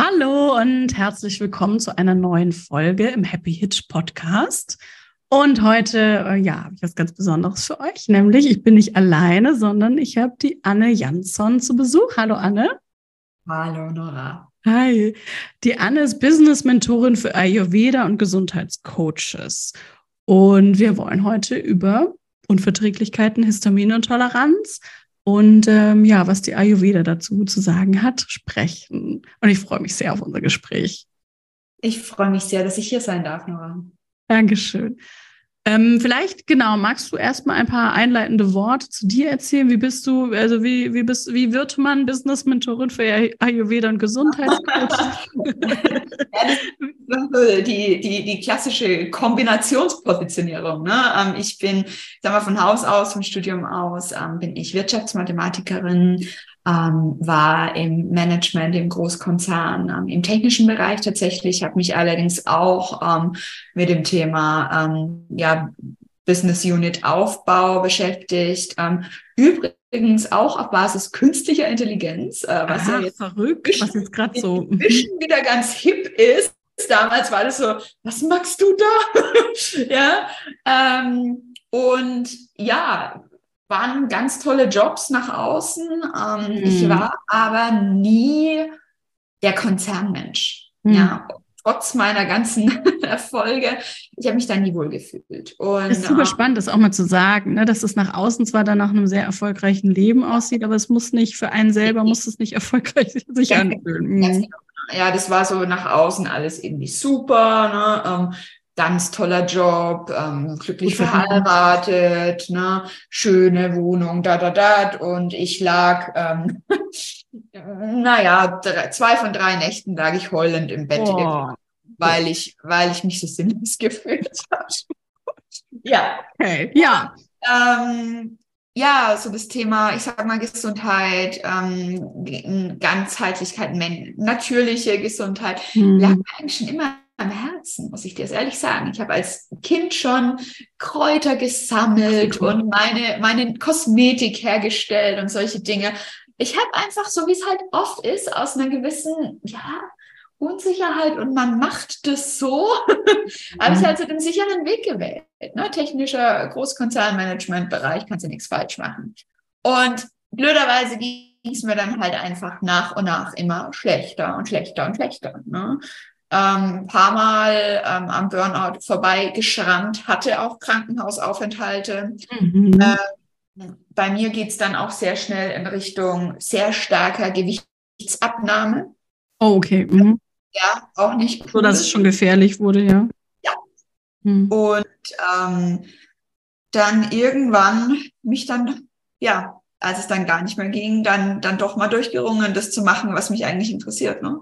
Hallo und herzlich willkommen zu einer neuen Folge im Happy Hitch Podcast. Und heute, äh, ja, habe ich was ganz Besonderes für euch, nämlich ich bin nicht alleine, sondern ich habe die Anne Jansson zu Besuch. Hallo Anne. Hallo Nora. Hi. Die Anne ist Business-Mentorin für Ayurveda und Gesundheitscoaches. Und wir wollen heute über Unverträglichkeiten, Histaminintoleranz und ähm, ja, was die Ayurveda dazu zu sagen hat, sprechen. Und ich freue mich sehr auf unser Gespräch. Ich freue mich sehr, dass ich hier sein darf, Nora. Dankeschön. Ähm, vielleicht, genau, magst du erstmal ein paar einleitende Worte zu dir erzählen? Wie bist du, also wie, wie, bist, wie wird man Business-Mentorin für Ayurveda und Gesundheitscoach? ja, die, die, die klassische Kombinationspositionierung. Ne? Ähm, ich bin, sag mal, von Haus aus, vom Studium aus, ähm, bin ich Wirtschaftsmathematikerin, ähm, war im Management, im Großkonzern, ähm, im technischen Bereich tatsächlich, habe mich allerdings auch ähm, mit dem Thema ähm, ja, Business Unit Aufbau beschäftigt. Ähm, übrigens auch auf Basis künstlicher Intelligenz, äh, was Aha, ja jetzt verrückt, was jetzt gerade so wieder ganz hip ist. Damals war das so, was magst du da? ja. Ähm, und ja, waren ganz tolle Jobs nach außen. Ähm, mhm. Ich war aber nie der Konzernmensch. Mhm. Ja, trotz meiner ganzen Erfolge, ich habe mich da nie wohl gefühlt. Und, das ist super äh, spannend, das auch mal zu sagen, ne, dass es nach außen zwar dann nach einem sehr erfolgreichen Leben aussieht, aber es muss nicht für einen selber, muss es nicht erfolgreich sich anfühlen. Mhm. Genau. Ja, das war so nach außen alles irgendwie super. Ne? Ganz toller Job, ähm, glücklich verheiratet, ne, schöne Wohnung, da, da, da. Und ich lag, ähm, naja, drei, zwei von drei Nächten lag ich heulend im Bett, oh. weil ich, weil ich mich so sinnlos gefühlt habe. ja. Okay. Ja. Ähm, ja, so das Thema, ich sag mal Gesundheit, ähm, Ganzheitlichkeit, natürliche Gesundheit, lag eigentlich schon immer am Herzen, muss ich dir ehrlich sagen. Ich habe als Kind schon Kräuter gesammelt und meine, meine Kosmetik hergestellt und solche Dinge. Ich habe einfach, so wie es halt oft ist, aus einer gewissen, ja, Unsicherheit und man macht das so, habe ich mhm. halt so den sicheren Weg gewählt. Ne? Technischer Großkonzernmanagement-Bereich, kannst du nichts falsch machen. Und blöderweise ging es mir dann halt einfach nach und nach immer schlechter und schlechter und schlechter. Ne? Ähm, paar Mal ähm, am Burnout vorbeigeschrammt, hatte auch Krankenhausaufenthalte. Mhm. Äh, bei mir geht's dann auch sehr schnell in Richtung sehr starker Gewichtsabnahme. Oh, okay. Mhm. Ja, auch nicht cool. So, dass es schon gefährlich wurde, ja. Ja. Mhm. Und ähm, dann irgendwann mich dann, ja, als es dann gar nicht mehr ging, dann, dann doch mal durchgerungen, das zu machen, was mich eigentlich interessiert. Ne?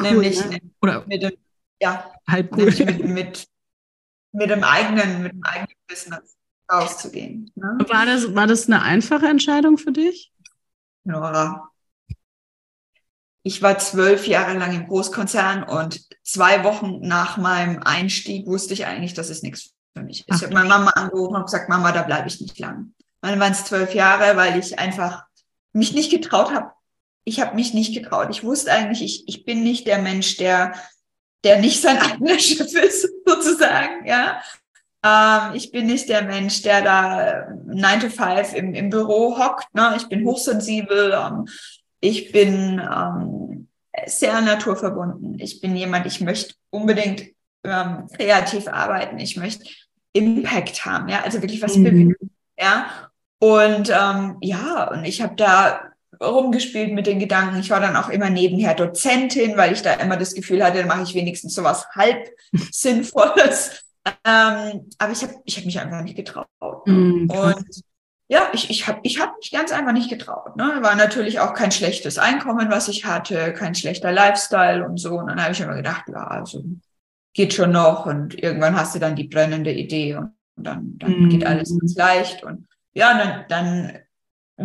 Cool, nämlich ne? Oder mit dem, ja, halb cool. mit, mit, mit dem eigenen, mit dem eigenen Business rauszugehen. Ne? War, das, war das eine einfache Entscheidung für dich? Nora. Ich war zwölf Jahre lang im Großkonzern und zwei Wochen nach meinem Einstieg wusste ich eigentlich, dass es nichts für mich ist. Ich habe meine Mama angerufen und gesagt, Mama, da bleibe ich nicht lang. Dann waren es zwölf Jahre, weil ich einfach mich nicht getraut habe, ich habe mich nicht getraut. Ich wusste eigentlich, ich, ich bin nicht der Mensch, der, der nicht sein eigener Chef ist, sozusagen, ja. Ähm, ich bin nicht der Mensch, der da 9 to 5 im, im Büro hockt. Ne? Ich bin hochsensibel. Ähm, ich bin ähm, sehr naturverbunden. Ich bin jemand, ich möchte unbedingt ähm, kreativ arbeiten. Ich möchte Impact haben, ja, also wirklich was mhm. bewegen, ja. Und ähm, ja, und ich habe da rumgespielt mit den Gedanken. Ich war dann auch immer nebenher Dozentin, weil ich da immer das Gefühl hatte, dann mache ich wenigstens sowas halb Sinnvolles. Ähm, aber ich habe ich hab mich einfach nicht getraut. Mm, und ja, ich, ich habe ich hab mich ganz einfach nicht getraut. Ne? War natürlich auch kein schlechtes Einkommen, was ich hatte, kein schlechter Lifestyle und so. Und dann habe ich immer gedacht, ja, also geht schon noch. Und irgendwann hast du dann die brennende Idee und dann, dann mm. geht alles ganz leicht. Und ja, dann, dann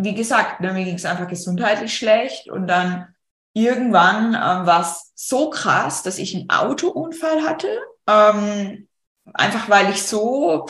wie gesagt, mir ging es einfach gesundheitlich schlecht und dann irgendwann ähm, war es so krass, dass ich einen Autounfall hatte. Ähm, einfach weil ich so,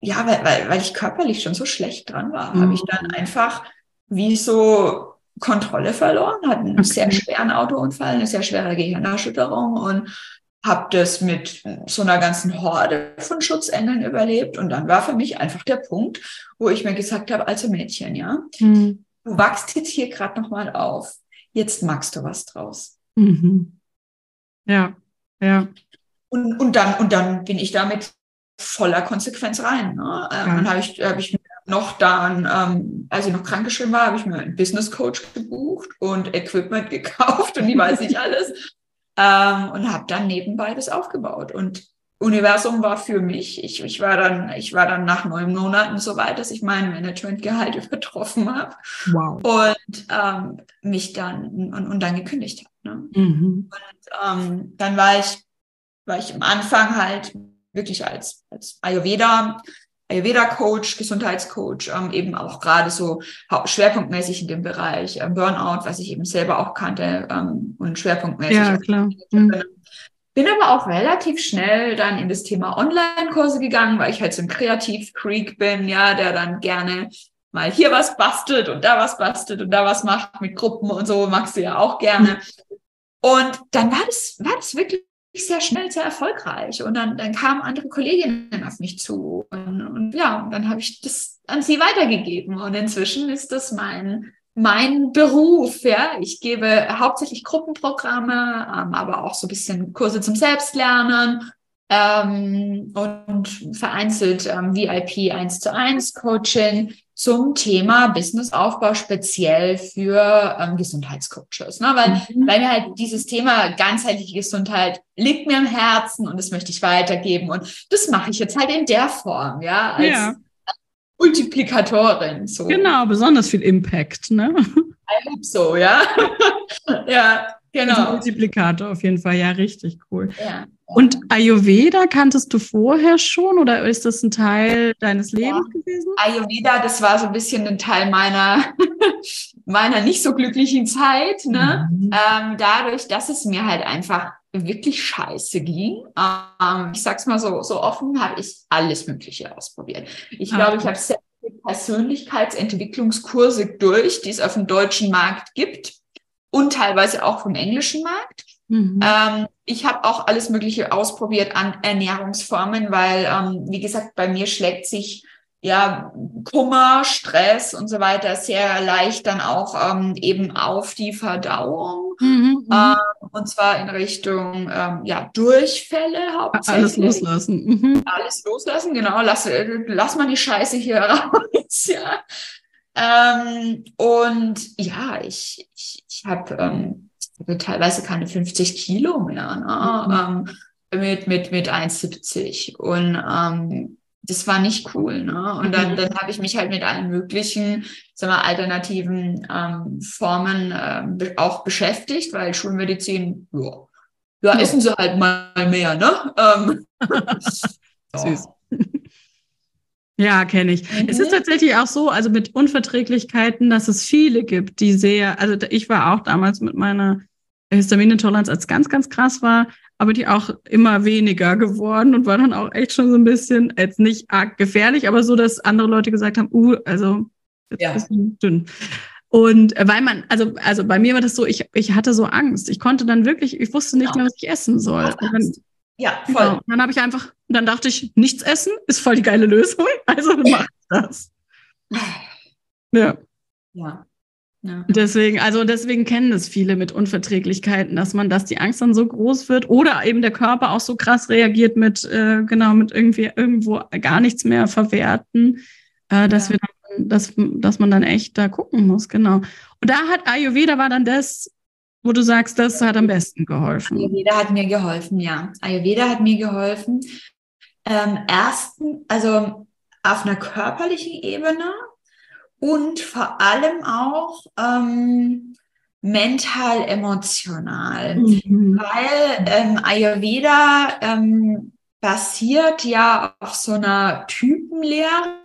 ja, weil, weil, weil ich körperlich schon so schlecht dran war, mhm. habe ich dann einfach wie so Kontrolle verloren, hatte einen okay. sehr schweren Autounfall, eine sehr schwere Gehirnerschütterung und habe das mit so einer ganzen Horde von Schutzengeln überlebt. Und dann war für mich einfach der Punkt, wo ich mir gesagt habe, also Mädchen, ja, mhm. du wachst jetzt hier gerade nochmal auf. Jetzt magst du was draus. Mhm. Ja, ja. Und, und, dann, und dann bin ich damit voller Konsequenz rein. Ne? Ähm, ja. Dann habe ich, hab ich noch dann, ähm, als ich noch krankgeschrieben war, habe ich mir einen Business Coach gebucht und Equipment gekauft und die weiß ich alles ähm, und habe dann nebenbei das aufgebaut. Und Universum war für mich, ich, ich, war dann, ich war dann nach neun Monaten so weit, dass ich mein Managementgehalt übertroffen habe wow. und ähm, mich dann und, und dann gekündigt habe. Ne? Mhm. Und ähm, dann war ich, war ich am Anfang halt wirklich als, als Ayurveda Ayurveda-Coach, Gesundheitscoach, ähm, eben auch gerade so schwerpunktmäßig in dem Bereich ähm, Burnout, was ich eben selber auch kannte ähm, und schwerpunktmäßig. Ja, klar. Mhm. Bin aber auch relativ schnell dann in das Thema Online-Kurse gegangen, weil ich halt so ein Kreativ-Freak bin, ja, der dann gerne mal hier was bastelt und da was bastelt und da was macht mit Gruppen und so, magst du ja auch gerne. Und dann war das, war das wirklich sehr schnell sehr erfolgreich. Und dann, dann kamen andere Kolleginnen auf mich zu. Und, und ja, dann habe ich das an sie weitergegeben. Und inzwischen ist das mein, mein Beruf. Ja, ich gebe hauptsächlich Gruppenprogramme, ähm, aber auch so ein bisschen Kurse zum Selbstlernen ähm, und vereinzelt ähm, VIP 1 zu 1 Coaching zum Thema Businessaufbau speziell für ähm, Gesundheitscoaches. Ne? Weil, mhm. weil mir halt dieses Thema ganzheitliche Gesundheit liegt mir am Herzen und das möchte ich weitergeben. Und das mache ich jetzt halt in der Form, ja, als ja. Multiplikatorin. So. Genau, besonders viel Impact, ne? I hope so, ja. ja, genau. Multiplikator auf jeden Fall, ja, richtig cool. Ja. Und Ayurveda kanntest du vorher schon oder ist das ein Teil deines Lebens ja. gewesen? Ayurveda, das war so ein bisschen ein Teil meiner, meiner nicht so glücklichen Zeit. Ne? Mhm. Ähm, dadurch, dass es mir halt einfach wirklich scheiße ging. Ähm, ich sag's mal so, so offen, habe ich alles Mögliche ausprobiert. Ich ah, glaube, ich habe sehr viele Persönlichkeitsentwicklungskurse durch, die es auf dem deutschen Markt gibt und teilweise auch vom englischen Markt. Mhm. Ähm, ich habe auch alles Mögliche ausprobiert an Ernährungsformen, weil, ähm, wie gesagt, bei mir schlägt sich ja Kummer, Stress und so weiter sehr leicht dann auch ähm, eben auf die Verdauung. Mhm, mhm. äh, und zwar in Richtung ähm, ja, Durchfälle hauptsächlich. Alles loslassen. Mhm. Alles loslassen, genau. Lass, äh, lass mal die Scheiße hier raus. ja. Ähm, und ja, ich, ich, ich habe ähm, teilweise keine 50 Kilo mehr, ne? Mhm. ähm, mit, mit, mit 1,70. Und ähm, das war nicht cool. Ne? Und dann, mhm. dann habe ich mich halt mit allen möglichen sagen wir, alternativen ähm, Formen äh, auch beschäftigt, weil Schulmedizin, ja, ja, essen sie halt mal mehr, ne? Ähm, Süß. Ja, kenne ich. Mhm. Es ist mhm. tatsächlich auch so, also mit Unverträglichkeiten, dass es viele gibt, die sehr, also ich war auch damals mit meiner Histaminintoleranz als ganz, ganz krass war, aber die auch immer weniger geworden und war dann auch echt schon so ein bisschen, jetzt nicht arg gefährlich, aber so, dass andere Leute gesagt haben, uh, also jetzt ja. ein bisschen dünn. Und äh, weil man, also, also bei mir war das so, ich, ich hatte so Angst. Ich konnte dann wirklich, ich wusste nicht genau. mehr, was ich essen soll. Dann, Ja, voll. Genau. Dann habe ich einfach, dann dachte ich, nichts essen ist voll die geile Lösung. Also mach das. Ja. Ja. Ja. Deswegen, also deswegen kennen das viele mit Unverträglichkeiten, dass man, dass die Angst dann so groß wird oder eben der Körper auch so krass reagiert mit, äh, genau, mit irgendwie irgendwo gar nichts mehr verwerten, äh, dass ja. wir dann, dass, dass man dann echt da gucken muss, genau. Und da hat Ayurveda war dann das, wo du sagst, das hat am besten geholfen. Ayurveda hat mir geholfen, ja. Ayurveda hat mir geholfen. Ähm, ersten, also auf einer körperlichen Ebene, und vor allem auch ähm, mental emotional, mhm. weil ähm, Ayurveda ähm, basiert ja auf so einer Typenlehre.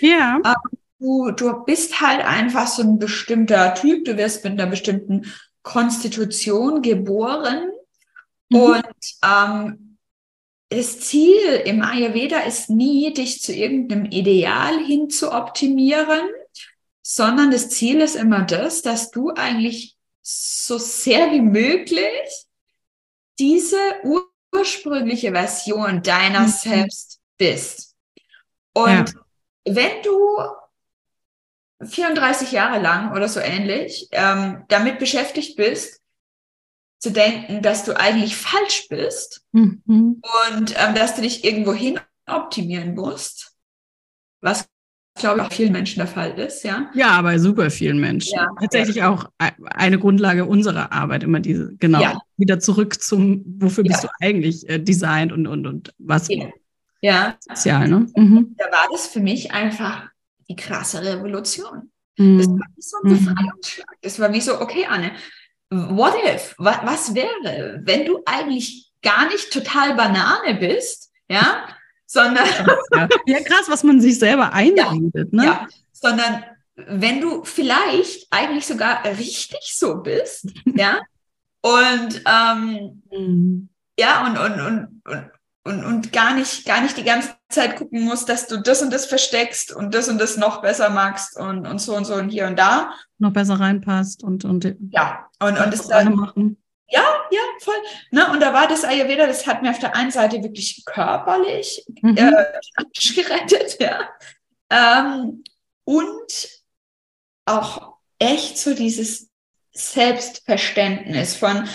Ja. Ähm, du, du bist halt einfach so ein bestimmter Typ, du wirst mit einer bestimmten Konstitution geboren mhm. und ähm, das Ziel im Ayurveda ist nie, dich zu irgendeinem Ideal hin zu optimieren, sondern das Ziel ist immer das, dass du eigentlich so sehr wie möglich diese ursprüngliche Version deiner mhm. selbst bist. Und ja. wenn du 34 Jahre lang oder so ähnlich ähm, damit beschäftigt bist, zu denken, dass du eigentlich falsch bist mhm. und ähm, dass du dich irgendwo hin optimieren musst, was glaube ich, auch vielen Menschen der Fall ist, ja. Ja, bei super vielen Menschen. Ja, Tatsächlich ja. auch eine Grundlage unserer Arbeit, immer diese, genau, ja. wieder zurück zum, wofür bist du eigentlich äh, designt und, und, und was. Ja. Sozial, ne? Mhm. Da war das für mich einfach die krasse Revolution. Mhm. Das war wie so ein mhm. Befreiungsschlag. Das war wie so, okay, Anne, what if? Was, was wäre, wenn du eigentlich gar nicht total Banane bist, ja? Sondern. Ja. ja, krass, was man sich selber einredet, ja, ne? Ja, sondern wenn du vielleicht eigentlich sogar richtig so bist, ja, und ähm, mhm. ja, und, und, und, und, und, und gar nicht, gar nicht die ganze Zeit gucken musst, dass du das und das versteckst und das und das noch besser magst und, und so und so und hier und da. Noch besser reinpasst und, und ja, und, und das dann, machen. Ja, ja, voll. Ne? Und da war das Ayurveda, das hat mir auf der einen Seite wirklich körperlich mhm. äh, gerettet, ja. Ähm, und auch echt so dieses Selbstverständnis von,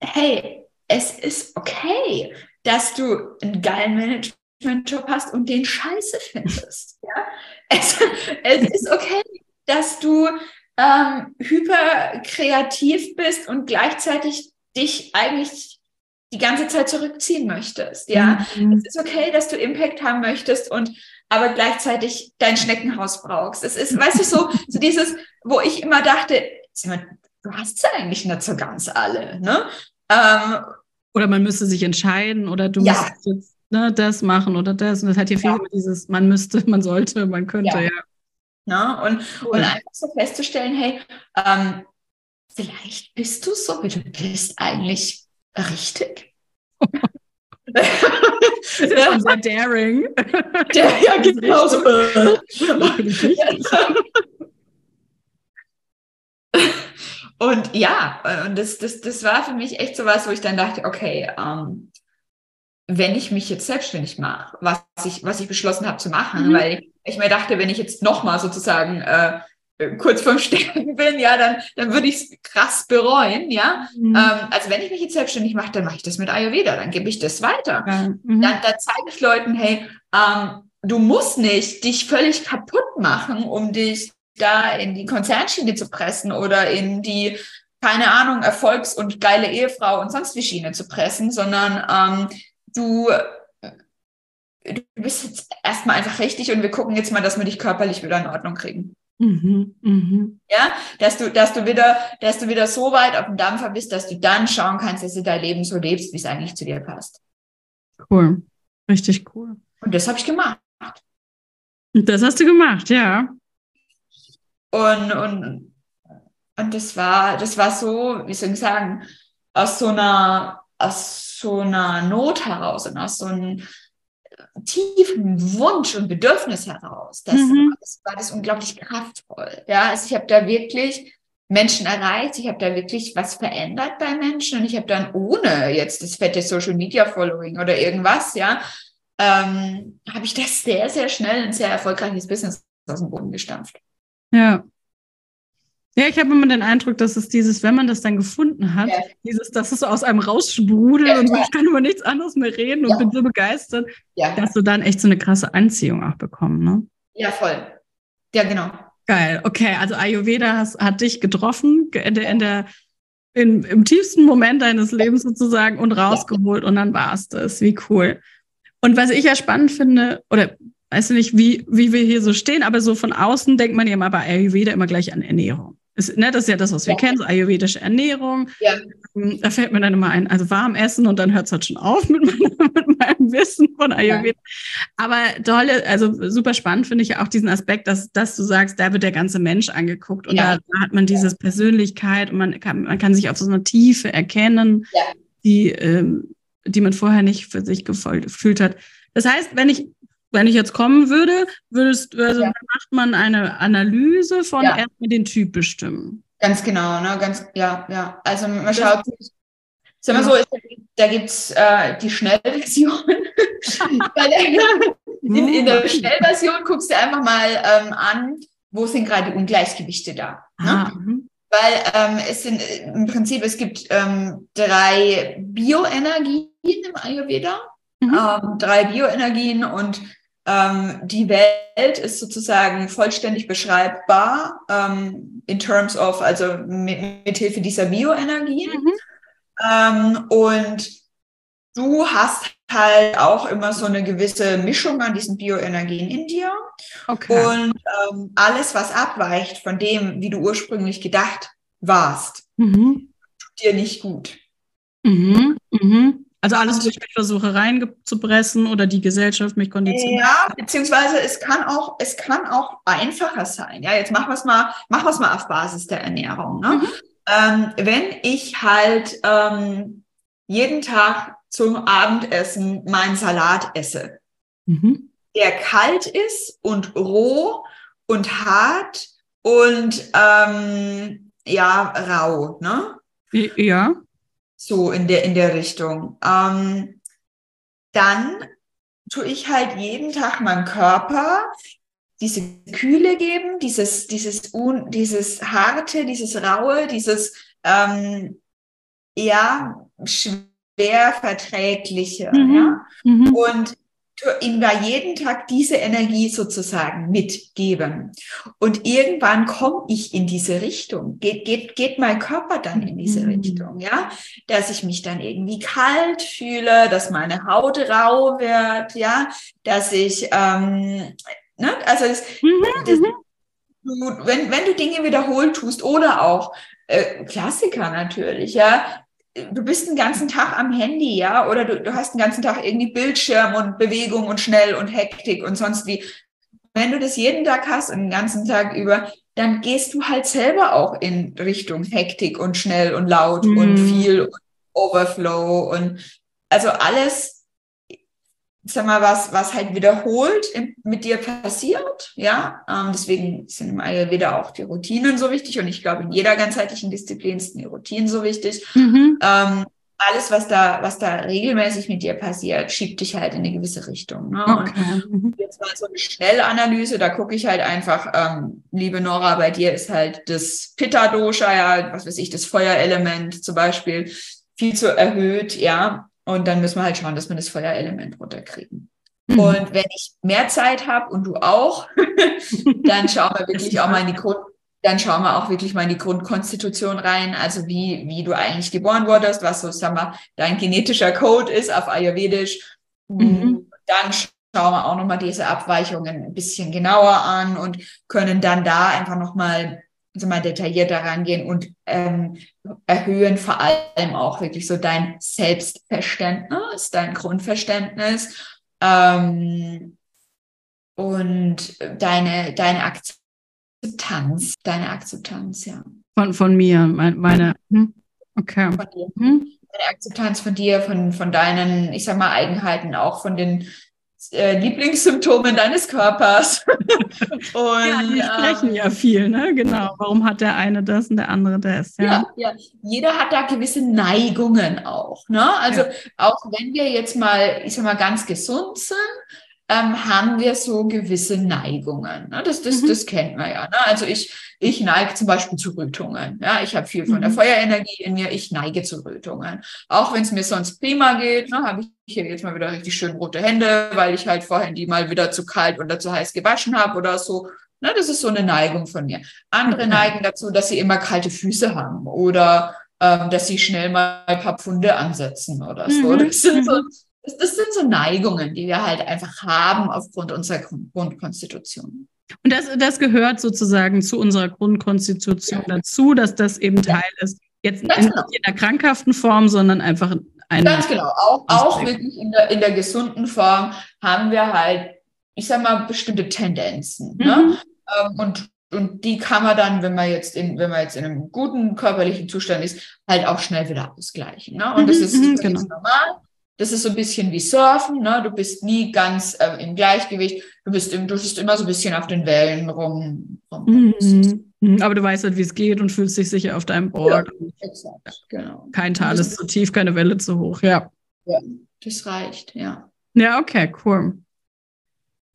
hey, es ist okay, dass du einen geilen Management-Job hast und den scheiße findest. Ja? Es, es ist okay, dass du ähm, hyperkreativ bist und gleichzeitig dich eigentlich die ganze Zeit zurückziehen möchtest. Ja, mhm. es ist okay, dass du Impact haben möchtest und aber gleichzeitig dein Schneckenhaus brauchst. Es ist, weißt du, so, so dieses, wo ich immer dachte, du hast sie eigentlich nicht so ganz alle, ne? Ähm, oder man müsste sich entscheiden oder du ja. musst jetzt ne, das machen oder das. Und das hat hier viel ja. dieses, man müsste, man sollte, man könnte, ja. ja. Ne? Und, cool. und einfach so festzustellen, hey, ähm, vielleicht bist du so, wie du bist, eigentlich richtig. das ist ja. sehr daring. Der, ja, genau so. und ja, und das, das, das war für mich echt so was, wo ich dann dachte, okay, ähm, wenn ich mich jetzt selbstständig mache, was ich, was ich beschlossen habe zu machen, mhm. weil ich mir dachte, wenn ich jetzt nochmal sozusagen äh, kurz vorm Sterben bin, ja, dann, dann würde ich es krass bereuen, ja. Mhm. Ähm, also wenn ich mich jetzt selbstständig mache, dann mache ich das mit Ayurveda, dann gebe ich das weiter. Mhm. Dann, dann zeige ich Leuten, hey, ähm, du musst nicht dich völlig kaputt machen, um dich da in die Konzernschiene zu pressen oder in die, keine Ahnung, Erfolgs- und geile Ehefrau und sonst wie Schiene zu pressen, sondern ähm, du du bist jetzt erstmal einfach richtig und wir gucken jetzt mal, dass wir dich körperlich wieder in Ordnung kriegen. Mhm, mh. Ja, dass du, dass du wieder, dass du wieder so weit auf dem Dampfer bist, dass du dann schauen kannst, dass du dein Leben so lebst, wie es eigentlich zu dir passt. Cool. Richtig cool. Und das habe ich gemacht. Das hast du gemacht, ja. Und, und, und das war, das war so, wie soll ich sagen, aus so einer, aus so einer Not heraus und aus so einem tiefen Wunsch und Bedürfnis heraus. Das, mhm. das war das unglaublich kraftvoll. Ja, also ich habe da wirklich Menschen erreicht. Ich habe da wirklich was verändert bei Menschen und ich habe dann ohne jetzt das fette Social Media Following oder irgendwas, ja, ähm, habe ich das sehr, sehr schnell ein sehr erfolgreiches Business aus dem Boden gestampft. Ja. Ja, ich habe immer den Eindruck, dass es dieses, wenn man das dann gefunden hat, ja. dieses, dass es so aus einem raussprudelt ja, und ich kann über nichts anderes mehr reden und ja. bin so begeistert, dass du dann echt so eine krasse Anziehung auch bekommst, ne? Ja, voll. Ja, genau. Geil. Okay, also Ayurveda has, hat dich getroffen in der, in der in, im tiefsten Moment deines Lebens sozusagen und rausgeholt und dann war es das. Wie cool. Und was ich ja spannend finde, oder weißt du nicht, wie, wie wir hier so stehen, aber so von außen denkt man ja immer bei Ayurveda immer gleich an Ernährung. Ist, ne, das ist ja das, was wir ja. kennen, so ayurvedische Ernährung. Ja. Ähm, da fällt mir dann immer ein, also warm essen und dann hört es halt schon auf mit, meiner, mit meinem Wissen von Ayurveda. Ja. Aber tolle, also super spannend finde ich ja auch diesen Aspekt, dass, dass du sagst, da wird der ganze Mensch angefügt und da, da, hat man diese Persönlichkeit und man kann, man kann sich auf so eine Tiefe erkennen, die, ähm, die man vorher nicht für sich gefühlt hat. Das heißt, wenn ich wenn ich jetzt kommen würde, würdest, also ja. macht man eine Analyse von ja. erstmal den Typ bestimmen. Ganz genau, ne? Ganz, ja, ja. Also man schaut sich, sagen wir so, da gibt es äh, die Schnellversion. in, in, der Schnellversion guckst du einfach mal ähm, an, wo sind gerade Ungleichgewichte da. Ne? Ah, mhm. Weil ähm, es sind im Prinzip, es gibt ähm, drei Bioenergien im Ayurveda. Mhm. Ähm, drei Bioenergien und ähm, die Welt ist sozusagen vollständig beschreibbar ähm, in terms of, also mit, mit Hilfe dieser Bioenergien. Mhm. Ähm, und du hast halt auch immer so eine gewisse Mischung an diesen Bioenergien in dir. Okay. Und ähm, alles, was abweicht von dem, wie du ursprünglich gedacht warst, mhm. tut dir nicht gut. Mhm. Mhm. Also alles, ich mich versuche reinzupressen oder die Gesellschaft mich konditioniert. Ja, beziehungsweise es kann auch, es kann auch einfacher sein. Ja, jetzt machen wir es mal, machen wir es mal auf Basis der Ernährung. Ne? Mhm. Ähm, wenn ich halt ähm, jeden Tag zum Abendessen meinen Salat esse, mhm. der kalt ist und roh und hart und ähm, ja, rau, ne? Ja so in der, in der Richtung. Ähm, dann tue ich halt jeden Tag meinem Körper diese Kühle geben, dieses, dieses, un, dieses harte, dieses raue, dieses, ähm, ja, schwer verträgliche, mhm. ja. Mhm. Und ihm da jeden Tag diese Energie sozusagen mitgeben. Und irgendwann komme ich in diese Richtung. Geht, geht, geht mein Körper dann in diese mhm. Richtung, ja? Dass ich mich dann irgendwie kalt fühle, dass meine Haut rau wird, ja? Dass ich, ähm, ne? Also das, mhm. das, mhm. du, wenn, wenn du Dinge wiederholt tust oder auch äh, Klassiker natürlich, ja, du bist den ganzen Tag am Handy, ja, oder du, du hast den ganzen Tag irgendwie Bildschirm und Bewegung und schnell und Hektik und sonst wie. Wenn du das jeden Tag hast und den ganzen Tag über, dann gehst du halt selber auch in Richtung Hektik und schnell und laut mhm. und viel und Overflow und also alles sag mal, was, was halt wiederholt mit dir passiert, ja. Ähm, deswegen sind im Ayurveda auch die Routinen so wichtig und ich glaube, in jeder ganzheitlichen Disziplin sind die Routinen so wichtig. Mhm. Ähm, alles, was da, was da regelmäßig mit dir passiert, schiebt dich halt in eine gewisse Richtung. Ne? Okay. Und mhm. jetzt mal so eine Schnellanalyse, da gucke ich halt einfach, ähm, liebe Nora, bei dir ist halt das Pitta-Dosha, ja, was weiß ich, das Feuerelement zum Beispiel, viel zu erhöht, ja. Und dann müssen wir halt schauen, dass wir das Feuerelement runterkriegen. Mhm. Und wenn ich mehr Zeit habe und du auch, dann schauen wir wirklich auch mal in die Grund, dann schauen wir auch wirklich mal in die Grundkonstitution rein, also wie, wie du eigentlich geboren wurdest, was so, sagen wir, dein genetischer Code ist auf Ayurvedisch. Mhm. Dann schauen wir auch nochmal diese Abweichungen ein bisschen genauer an und können dann da einfach nochmal also mal detaillierter rangehen und ähm, erhöhen vor allem auch wirklich so dein Selbstverständnis, dein Grundverständnis ähm, und deine, deine Akzeptanz, deine Akzeptanz, ja. Von, von mir, meine, meine hm? okay. Von dir. Hm? Deine Akzeptanz von dir, von, von deinen, ich sag mal, Eigenheiten, auch von den äh, Lieblingssymptomen deines Körpers. und, ja, die sprechen ähm, ja viel, ne? Genau. Warum hat der eine das und der andere das? Ja, ja. ja. Jeder hat da gewisse Neigungen auch. Ne? Also ja. auch wenn wir jetzt mal, ich sag mal, ganz gesund sind, ähm, haben wir so gewisse Neigungen. Ne? Das, das, mhm. das kennt man ja. Ne? Also ich, ich neige zum Beispiel zu Rötungen. Ja? Ich habe viel von mhm. der Feuerenergie in mir. Ich neige zu Rötungen. Auch wenn es mir sonst prima geht, ne, habe ich hier jetzt mal wieder richtig schön rote Hände, weil ich halt vorhin die mal wieder zu kalt oder zu heiß gewaschen habe oder so. Ne? Das ist so eine Neigung von mir. Andere mhm. neigen dazu, dass sie immer kalte Füße haben oder ähm, dass sie schnell mal ein paar Pfunde ansetzen oder so. Mhm. Das sind so mhm das, das sind so Neigungen, die wir halt einfach haben aufgrund unserer Grundkonstitution. Und das, das gehört sozusagen zu unserer Grundkonstitution ja. dazu, dass das eben Teil ist. Jetzt in, genau. in einer krankhaften Form, sondern einfach eine. Ganz genau. Auch, auch wirklich in der, in der gesunden Form haben wir halt, ich sag mal, bestimmte Tendenzen. Ne? Mhm. Ne? Und, und die kann man dann, wenn man jetzt in, wenn man jetzt in einem guten körperlichen Zustand ist, halt auch schnell wieder ausgleichen. Ne? Und das mhm, ist, mhm, genau. normal. Das ist so ein bisschen wie Surfen, ne? Du bist nie ganz äh, im Gleichgewicht. Du bist, im, du bist immer so ein bisschen auf den Wellen rum. rum. Mhm. mhm. Aber du weißt halt, wie es geht und fühlst dich sicher auf deinem Board. Ja, exakt, genau. Kein Tal ist zu tief, keine Welle zu hoch, ja. Ja, das reicht, ja. Ja, okay, cool.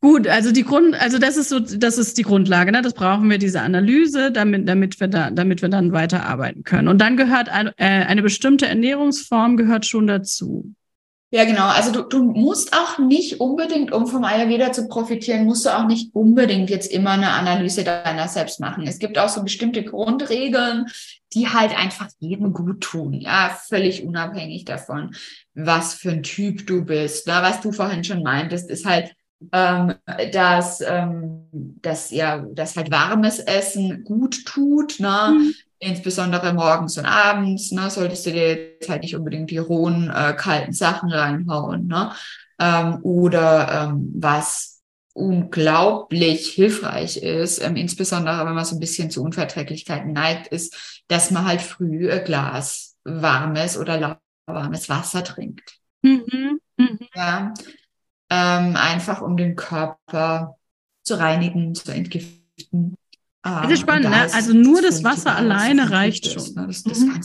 Gut, also die Grund, also das ist so, das ist die Grundlage, ne? Das brauchen wir diese Analyse, damit, damit wir da, damit wir dann weiterarbeiten können. Und dann gehört ein, äh, eine bestimmte Ernährungsform gehört schon dazu. Ja, genau. Also du, du musst auch nicht unbedingt, um vom Ayurveda zu profitieren, musst du auch nicht unbedingt jetzt immer eine Analyse deiner selbst machen. Es gibt auch so bestimmte Grundregeln, die halt einfach jedem gut tun. Ja, völlig unabhängig davon, was für ein Typ du bist. Na, was du vorhin schon meintest, ist halt, ähm, dass, ähm, dass ja, dass halt warmes Essen gut tut. Ne? Mhm insbesondere morgens und abends, ne, solltest du dir jetzt halt nicht unbedingt die rohen, äh, kalten Sachen reinhauen, ne? Ähm, oder ähm, was unglaublich hilfreich ist, ähm, insbesondere wenn man so ein bisschen zu Unverträglichkeiten neigt, ist, dass man halt früh ein Glas warmes oder lauwarmes Wasser trinkt. Mhm. Mhm. Ja, ähm, einfach um den Körper zu reinigen, zu entgiften. Ah, das ist spannend, ne? Also nur das Wasser alleine reicht schon. Ne? Das, das mhm.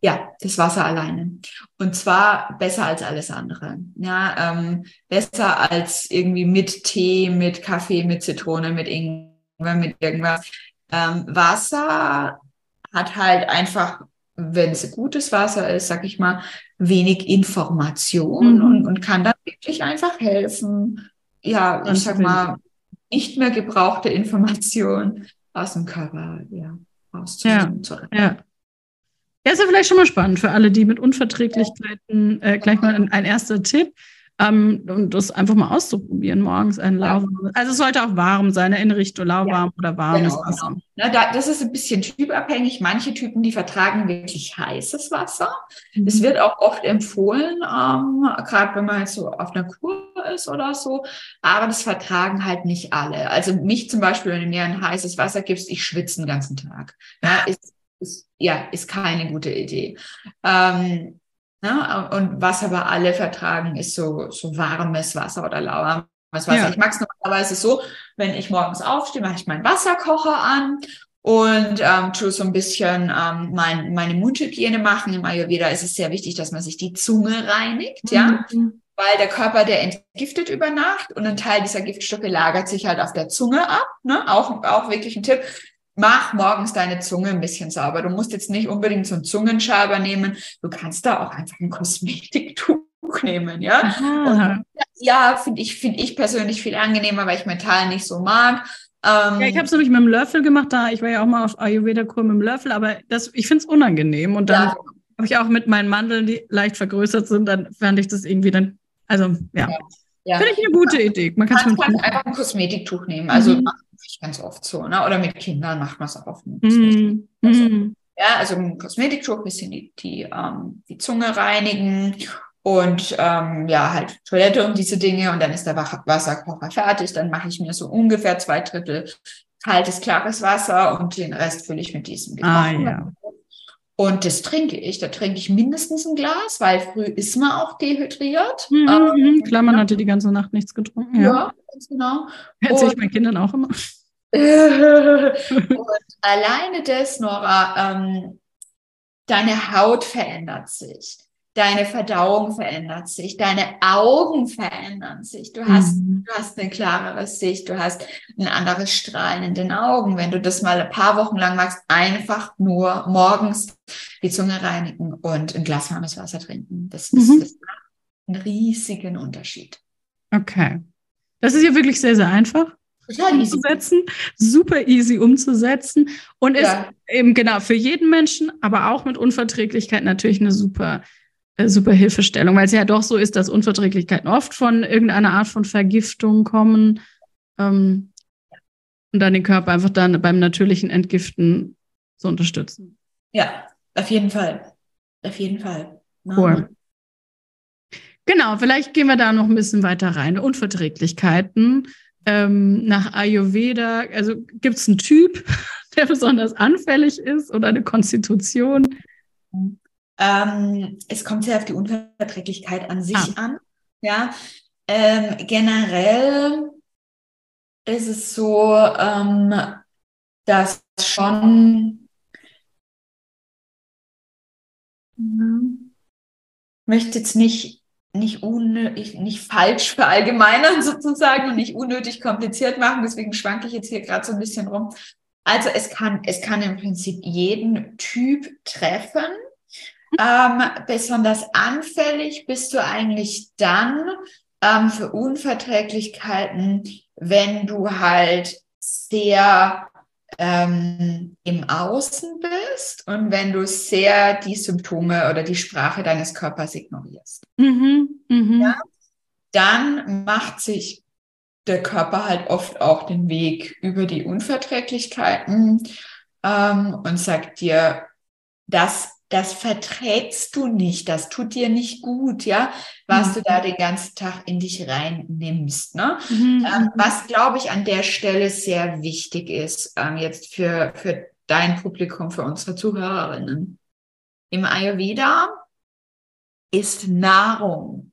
Ja, das Wasser alleine. Und zwar besser als alles andere. Ja, ähm, besser als irgendwie mit Tee, mit Kaffee, mit Zitrone, mit Ingwer, mit irgendwas. Ähm, Wasser hat halt einfach, wenn es gutes Wasser ist, sag ich mal, wenig Information mhm. und, und kann dann wirklich einfach helfen. Ja, ich sag mal, nicht mehr gebrauchte Information aus dem Körper ja, rauszunehmen. Ja, ja. Ja, ist ja vielleicht schon mal spannend für alle, die mit Unverträglichkeiten. Äh, gleich mal ein, ein erster Tipp ähm, und das einfach mal auszuprobieren, morgens ein lauwarmes. Also es sollte auch warm sein, in Richtung lauwarm ja, oder warmes genau, Wasser. Genau. Na, da, das ist ein bisschen typabhängig. Manche Typen, die vertragen wirklich heißes Wasser. Mhm. Es wird auch oft empfohlen, ähm, gerade wenn man jetzt so auf einer Kur ist oder so. Aber das vertragen halt nicht alle. Also mich zum Beispiel, wenn du mir ein heißes Wasser gibst, ich schwitze den ganzen Tag. Ja, ist, ist, ja, ist keine gute Idee. Ähm, Ne? Und was aber alle vertragen, ist so, so warmes Wasser oder Wasser. Ja. Ich mag es normalerweise so, wenn ich morgens aufstehe, mache ich meinen Wasserkocher an und ähm, tue so ein bisschen ähm, mein, meine Mundhygiene machen. Im Ayurveda ist es sehr wichtig, dass man sich die Zunge reinigt, mhm. ja, weil der Körper, der entgiftet über Nacht und ein Teil dieser Giftstoffe lagert sich halt auf der Zunge ab. Ne? Auch, auch wirklich ein Tipp mach morgens deine Zunge ein bisschen sauber. Du musst jetzt nicht unbedingt so einen Zungenschaber nehmen. Du kannst da auch einfach ein Kosmetiktuch nehmen, ja. Und, ja, finde ich, finde ich persönlich viel angenehmer, weil ich Metall nicht so mag. Ähm, ja, ich habe es nämlich mit dem Löffel gemacht, da ich war ja auch mal auf Ayurveda-Kur mit dem Löffel, aber das, ich finde es unangenehm. Und dann ja. habe ich auch mit meinen Mandeln, die leicht vergrößert sind, dann fand ich das irgendwie dann, also ja. ja. Ja. Finde ich eine gute Idee. Man kann es einfach ein Kosmetiktuch nehmen. Also mhm. macht ich ganz oft so, ne? Oder mit Kindern macht man es auch oft. Mhm. Also, mhm. ja, also ein Kosmetiktuch, ein bisschen die, die, ähm, die Zunge reinigen und ähm, ja, halt Toilette und diese Dinge und dann ist der Wasserkocher fertig. Dann mache ich mir so ungefähr zwei Drittel kaltes, klares Wasser und den Rest fülle ich mit diesem ah, ja. Und das trinke ich. Da trinke ich mindestens ein Glas, weil früh ist man auch dehydriert. Mhm, ähm, klar, man ja. hatte die ganze Nacht nichts getrunken. Ja, ja ganz genau. Erzähle ich meinen Kindern auch immer. und alleine das, Nora, ähm, deine Haut verändert sich deine Verdauung verändert sich, deine Augen verändern sich. Du hast, mhm. du hast eine klarere Sicht, du hast ein anderes Strahlen in den Augen. Wenn du das mal ein paar Wochen lang machst, einfach nur morgens die Zunge reinigen und ein Glas warmes Wasser trinken. Das, das, mhm. das macht einen riesigen Unterschied. Okay. Das ist ja wirklich sehr, sehr einfach. Total umzusetzen, easy. super easy umzusetzen und ja. ist eben genau für jeden Menschen, aber auch mit Unverträglichkeit natürlich eine super super Hilfestellung, weil es ja doch so ist, dass Unverträglichkeiten oft von irgendeiner Art von Vergiftung kommen ähm, und dann den Körper einfach dann beim natürlichen Entgiften zu unterstützen. Ja, auf jeden Fall. Auf jeden Fall. Cool. Genau, vielleicht gehen wir da noch ein bisschen weiter rein. Unverträglichkeiten ähm, nach Ayurveda, also gibt es einen Typ, der besonders anfällig ist oder eine Konstitution? Ähm, es kommt sehr auf die Unverträglichkeit an sich ah. an. Ja, ähm, generell ist es so, ähm, dass schon ich möchte jetzt nicht nicht unnötig, nicht falsch verallgemeinern sozusagen und nicht unnötig kompliziert machen. Deswegen schwanke ich jetzt hier gerade so ein bisschen rum. Also es kann, es kann im Prinzip jeden Typ treffen. Ähm, besonders anfällig bist du eigentlich dann ähm, für Unverträglichkeiten, wenn du halt sehr ähm, im Außen bist und wenn du sehr die Symptome oder die Sprache deines Körpers ignorierst. Mhm, mh. ja? Dann macht sich der Körper halt oft auch den Weg über die Unverträglichkeiten ähm, und sagt dir, das das verträgst du nicht, das tut dir nicht gut, ja, was mhm. du da den ganzen Tag in dich reinnimmst. Ne? Mhm. Ähm, was, glaube ich, an der Stelle sehr wichtig ist, ähm, jetzt für, für dein Publikum, für unsere Zuhörerinnen. Im Ayurveda ist Nahrung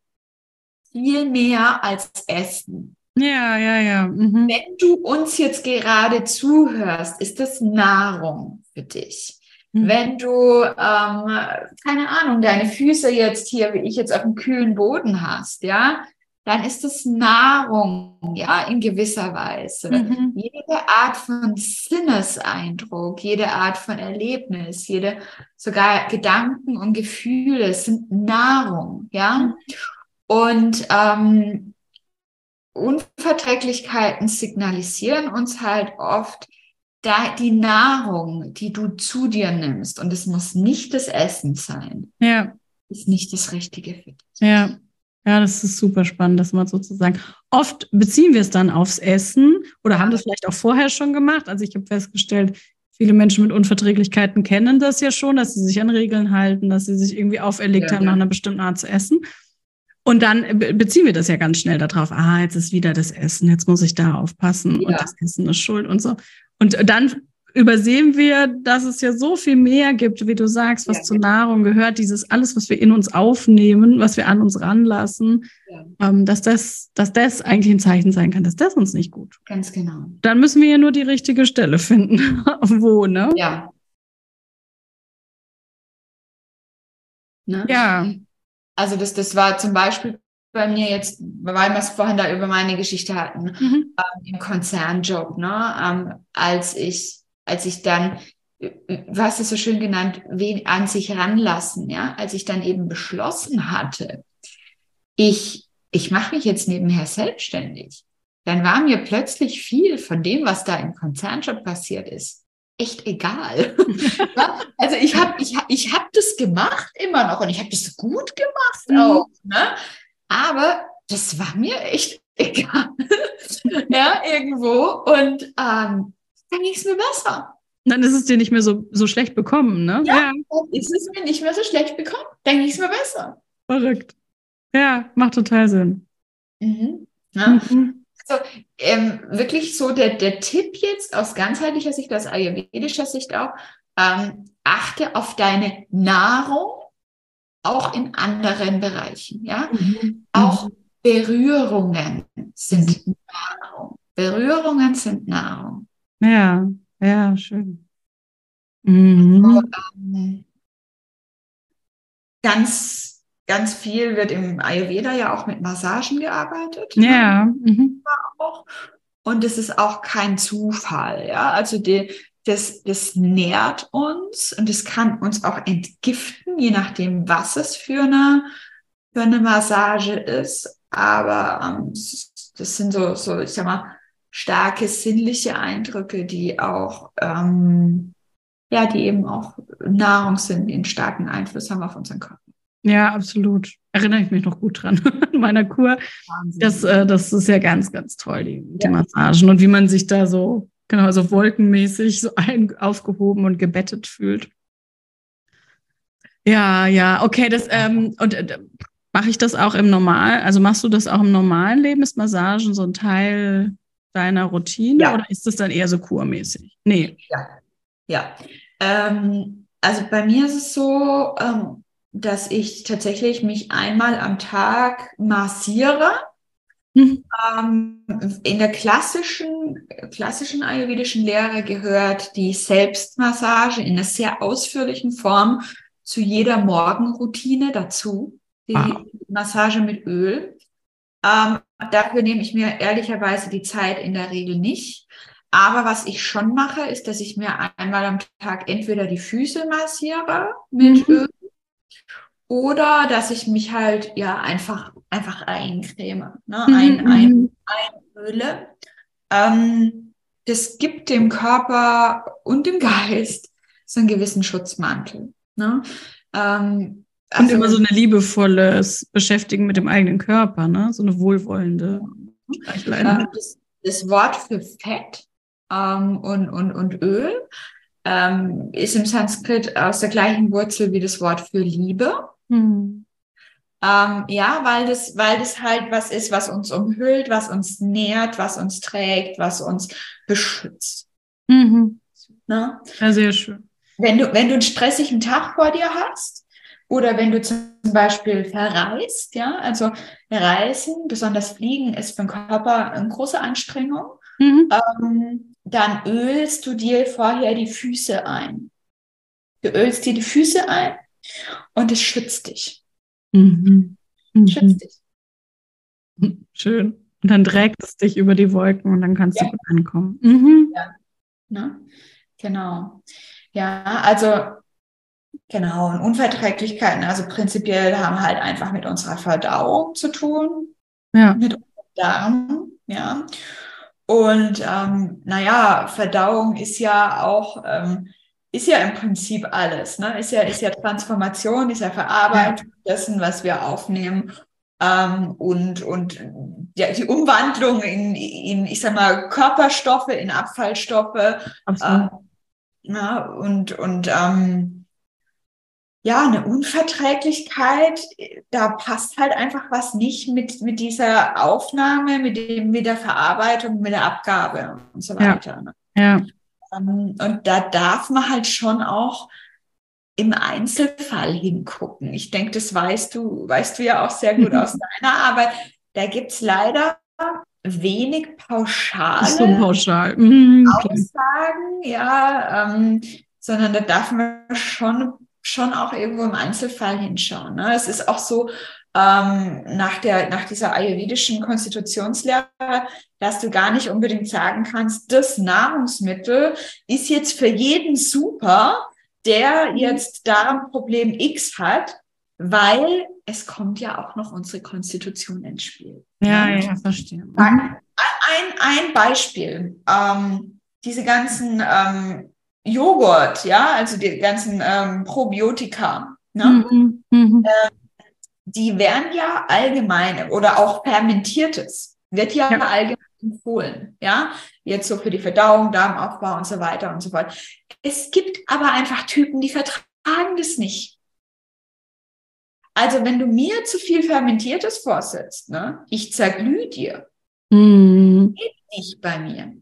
viel mehr als Essen. Ja, ja, ja. Mhm. Wenn du uns jetzt gerade zuhörst, ist das Nahrung für dich. Mhm. Wenn du, ähm, keine Ahnung, deine Füße jetzt hier, wie ich jetzt auf dem kühlen Boden hast, ja, dann ist es Nahrung, ja, in gewisser Weise. Mhm. Jede Art von Sinneseindruck, jede Art von Erlebnis, jede, sogar Gedanken und Gefühle sind Nahrung, ja. Mhm. Und ähm, Unverträglichkeiten signalisieren uns halt oft, da die Nahrung, die du zu dir nimmst, und es muss nicht das Essen sein, ja. ist nicht das Richtige für dich. Ja. Ja, das ist super spannend, das mal sozusagen. Oft beziehen wir es dann aufs Essen oder haben das vielleicht auch vorher schon gemacht. Also ich habe festgestellt, viele Menschen mit Unverträglichkeiten kennen das ja schon, dass sie sich an Regeln halten, dass sie sich irgendwie auferlegt ja, haben, ja. nach einer bestimmten Art zu essen. Und dann beziehen wir das ja ganz schnell darauf, ah, jetzt ist wieder das Essen, jetzt muss ich da aufpassen ja. und das Essen ist schuld und so. Und dann übersehen wir, dass es ja so viel mehr gibt, wie du sagst, was ja, zur Nahrung gehört, dieses alles, was wir in uns aufnehmen, was wir an uns ranlassen, ja. ähm, dass das, dass das eigentlich ein Zeichen sein kann, dass das uns nicht gut. Ganz genau. Dann müssen wir ja nur die richtige Stelle finden, wo, ne? Ja. Ne? Ja. Also das, das war zum Beispiel bei mir jetzt, weil wir es vorhin da über meine Geschichte hatten, mhm. ähm, im Konzernjob, ne? Ähm, als ich, als ich dann, du hast es so schön genannt, wen an sich ranlassen, ja, als ich dann eben beschlossen hatte, ich, ich mache mich jetzt nebenher selbstständig, dann war mir plötzlich viel von dem, was da im Konzernjob passiert ist, echt egal. ja? Also ich habe ich, ich hab das gemacht immer noch und ich habe das gut gemacht mhm. auch. Ne? Aber das war mir echt egal. ja, irgendwo. Und ähm, dann ging es mir besser. Dann ist es dir nicht mehr so, so schlecht bekommen, ne? Ja, ja. dann ist es mir nicht mehr so schlecht bekommen. Dann ging es mir besser. Verrückt. Ja, macht total Sinn. Mhm. Ja. Mhm. Also ähm, wirklich so der, der Tipp jetzt aus ganzheitlicher Sicht, aus ayurvedischer Sicht auch, ähm, achte auf deine Nahrung auch in anderen Bereichen. Ja, mhm. auch Berührungen sind Nahrung. Berührungen sind Nahrung. Ja, ja, schön. Mhm. Ähm, ganz, ganz viel wird im Ayurveda ja auch mit Massagen gearbeitet. Ne? Ja. Mhm. Und es ist auch kein Zufall. Ja, also die, das, das nährt uns und es kann uns auch entgiften, je nachdem, was es für eine, für eine Massage ist. Aber ähm, das sind so, so, ich sag mal, starke sinnliche Eindrücke, die auch, ähm, ja, die eben auch Nahrung sind, die einen starken Einfluss haben auf unseren Körper. Ja, absolut. Erinnere ich mich noch gut dran in meiner Kur. Das, äh, das ist ja ganz, ganz toll, die, die ja. Massagen und wie man sich da so genau, so wolkenmäßig so ein, aufgehoben und gebettet fühlt. Ja, ja, okay, das, ähm, und äh, mache ich das auch im Normal, also machst du das auch im normalen Leben? Ist Massagen so ein Teil deiner Routine ja. oder ist das dann eher so kurmäßig? Nee. Ja, ja. Ähm, also bei mir ist es so, ähm, dass ich tatsächlich mich einmal am Tag massiere Mhm. Ähm, in der klassischen, klassischen ayurvedischen Lehre gehört die Selbstmassage in einer sehr ausführlichen Form zu jeder Morgenroutine dazu. Die ah. Massage mit Öl. Ähm, dafür nehme ich mir ehrlicherweise die Zeit in der Regel nicht. Aber was ich schon mache, ist, dass ich mir einmal am Tag entweder die Füße massiere mit mhm. Öl oder dass ich mich halt ja einfach, einfach eincreme, ne? Mhm, ein, ein, mhm. einöle. Ähm, das gibt dem Körper und dem Geist so einen gewissen Schutzmantel. Ne? Ähm, also, und immer so eine liebevolles Beschäftigen mit dem eigenen Körper, ne? so eine wohlwollende äh, das, das, Wort für Fett ähm, und, und, und Öl ähm, ist im Sanskrit aus der gleichen Wurzel wie das Wort für Liebe. Mhm. Ähm, ja, weil das, weil das halt was ist, was uns umhüllt, was uns nährt, was uns trägt, was uns beschützt. Mhm. Na? Ja, sehr schön. Wenn du, wenn du einen stressigen Tag vor dir hast oder wenn du zum Beispiel verreist, ja, also Reisen, besonders Fliegen, ist für den Körper eine große Anstrengung, mhm. ähm, dann ölst du dir vorher die Füße ein. Du ölst dir die Füße ein und es schützt dich. Mhm. Mhm. Schützt dich. Schön. Und dann trägt es dich über die Wolken und dann kannst ja. du gut ankommen. Mhm. Ja. Ne? Genau. Ja, also genau. Und Unverträglichkeiten, also prinzipiell haben halt einfach mit unserer Verdauung zu tun. Ja. Mit unserem Darm. Ja. Und ähm, naja, Verdauung ist ja auch ähm, ist ja im Prinzip alles, ne? Ist ja, ist ja Transformation, ist ja Verarbeitung ja. dessen, was wir aufnehmen. Ähm, und, und ja, die Umwandlung in, in, ich sag mal, Körperstoffe, in Abfallstoffe. Ähm, ja, und, und ähm, ja, eine Unverträglichkeit, da passt halt einfach was nicht mit, mit dieser Aufnahme, mit dem, mit der Verarbeitung, mit der Abgabe und so weiter. Ja. Ne? ja. Ähm, und da darf man halt schon auch im Einzelfall hingucken. Ich denke, das weißt du, weißt du ja auch sehr gut aus deiner Arbeit. Da gibt es leider wenig pauschale so pauschal. Mhm, Aussagen, ja, ähm, sondern da darf man schon, schon auch irgendwo im Einzelfall hinschauen. Ne? Es ist auch so, ähm, nach, der, nach dieser ayurvedischen Konstitutionslehre, dass du gar nicht unbedingt sagen kannst, das Nahrungsmittel ist jetzt für jeden super, der mhm. jetzt Darmproblem X hat, weil es kommt ja auch noch unsere Konstitution ins Spiel. Ja, ja, verstehe. Mhm. Ein, ein Beispiel. Ähm, diese ganzen ähm, Joghurt, ja, also die ganzen ähm, Probiotika. Ne? Mhm. Mhm. Äh, die werden ja allgemein oder auch fermentiertes wird ja, ja. allgemein empfohlen, ja, jetzt so für die Verdauung, Darmaufbau und so weiter und so fort. Es gibt aber einfach Typen, die vertragen das nicht. Also wenn du mir zu viel fermentiertes vorsetzt, ne, ich zerglühe dir. Mm. Geht nicht bei mir.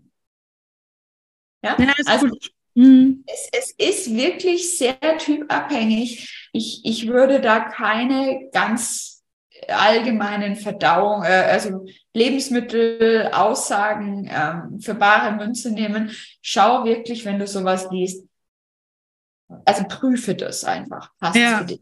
Ja, ja also, gut. Mhm. Es, es, ist wirklich sehr typabhängig. Ich, ich würde da keine ganz allgemeinen Verdauung, äh, also Lebensmittelaussagen ähm, für bare Münze nehmen. Schau wirklich, wenn du sowas liest, also prüfe das einfach. Passt ja. für dich.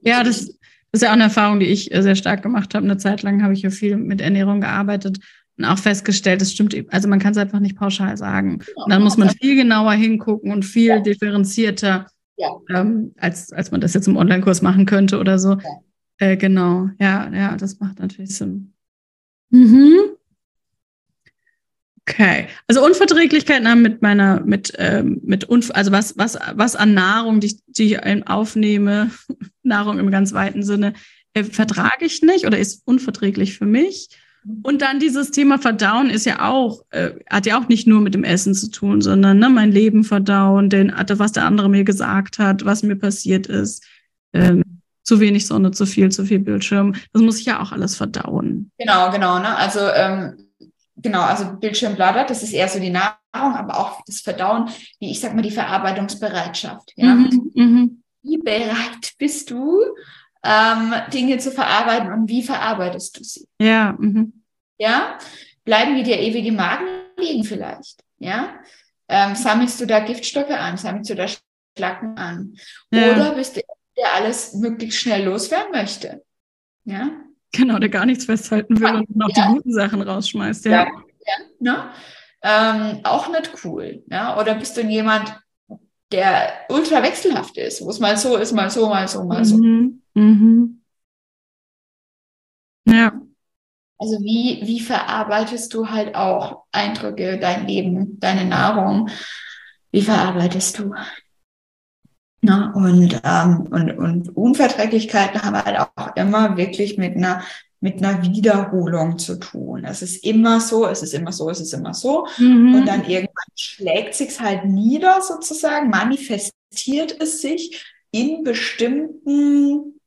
Ja, das, das ist ja auch eine Erfahrung, die ich sehr stark gemacht habe. Eine Zeit lang habe ich ja viel mit Ernährung gearbeitet auch festgestellt, es stimmt, also man kann es einfach nicht pauschal sagen. Und dann muss man viel genauer hingucken und viel ja. differenzierter, ja. Ähm, als, als man das jetzt im Online-Kurs machen könnte oder so. Ja. Äh, genau, ja, ja, das macht natürlich Sinn. Mhm. Okay, also Unverträglichkeiten mit meiner, mit, ähm, mit Unf also was, was, was an Nahrung, die, die ich aufnehme, Nahrung im ganz weiten Sinne, äh, vertrage ich nicht oder ist unverträglich für mich. Und dann dieses Thema Verdauen ist ja auch, äh, hat ja auch nicht nur mit dem Essen zu tun, sondern ne, mein Leben verdauen, den, was der andere mir gesagt hat, was mir passiert ist. Ähm, zu wenig Sonne, zu viel, zu viel Bildschirm. Das muss ich ja auch alles verdauen. Genau, genau. Ne? Also ähm, genau, also Bildschirmbladder, das ist eher so die Nahrung, aber auch das Verdauen, wie ich sag mal, die Verarbeitungsbereitschaft. Ja? Mhm, mhm. Wie bereit bist du, ähm, Dinge zu verarbeiten und wie verarbeitest du sie? Ja. Mhm. Ja, bleiben die dir ewig im Magen liegen vielleicht? Ja, ähm, sammelst du da Giftstoffe an? Sammelst du da Schlacken an? Ja. Oder bist du der alles möglichst schnell loswerden möchte? Ja. Genau, der gar nichts festhalten will und noch ja. die guten Sachen rausschmeißt. Ja, ja, ja ne? ähm, auch nicht cool. Ja? Oder bist du jemand, der ultra wechselhaft ist, wo es mal so ist, mal so, mal so, mal so. Mhm. Mhm. Ja. Also wie, wie verarbeitest du halt auch Eindrücke, dein Leben, deine Nahrung? Wie verarbeitest du? Na, und, ähm, und, und Unverträglichkeiten haben halt auch immer wirklich mit einer, mit einer Wiederholung zu tun. Es ist immer so, es ist immer so, es ist immer so. Mhm. Und dann irgendwann schlägt sich's halt nieder sozusagen, manifestiert es sich in bestimmten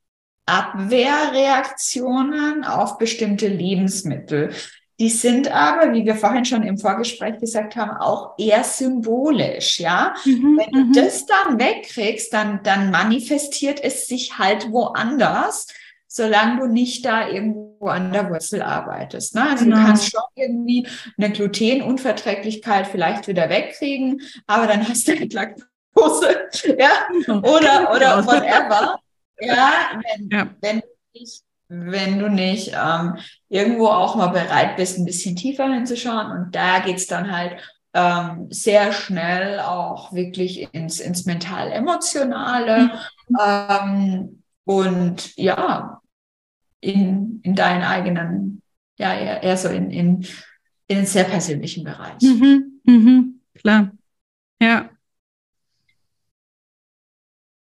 Abwehrreaktionen auf bestimmte Lebensmittel. Die sind aber, wie wir vorhin schon im Vorgespräch gesagt haben, auch eher symbolisch, ja. Mhm, Wenn du mhm. das dann wegkriegst, dann, dann manifestiert es sich halt woanders, solange du nicht da irgendwo an der Wurzel arbeitest. Ne? Also genau. du kannst schon irgendwie eine Glutenunverträglichkeit vielleicht wieder wegkriegen, aber dann hast du halt Laktose, ja, oder, oder whatever. Ja, wenn, ja. wenn ich wenn du nicht ähm, irgendwo auch mal bereit bist, ein bisschen tiefer hinzuschauen. Und da geht's dann halt ähm, sehr schnell auch wirklich ins, ins mental-emotionale mhm. ähm, und ja, in, in deinen eigenen, ja, eher, eher so in, in, in den sehr persönlichen Bereich. Mhm, mhm, klar. Ja.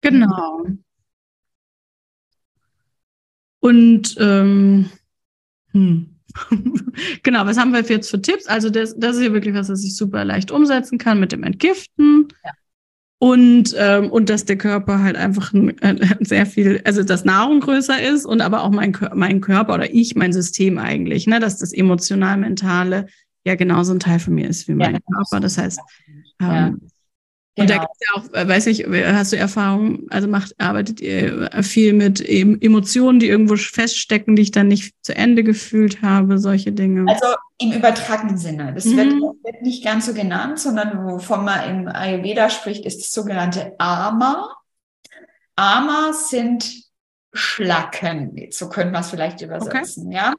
Genau. Und ähm, hm. genau, was haben wir jetzt für Tipps? Also das, das ist ja wirklich was, was ich super leicht umsetzen kann mit dem Entgiften. Ja. Und, ähm, und dass der Körper halt einfach ein, äh, sehr viel, also dass Nahrung größer ist und aber auch mein, mein Körper oder ich, mein System eigentlich, ne, dass das emotional-mentale ja genauso ein Teil von mir ist wie mein ja, Körper. Das heißt, ähm, ja. Und da genau. gibt es ja auch, äh, weiß ich, hast du Erfahrung, also macht, arbeitet ihr viel mit Emotionen, die irgendwo feststecken, die ich dann nicht zu Ende gefühlt habe, solche Dinge? Also im übertragenen Sinne. Das mhm. wird, wird, nicht ganz so genannt, sondern wovon man im Ayurveda spricht, ist das sogenannte Ama. Ama sind Schlacken, so könnte man es vielleicht übersetzen, okay. ja.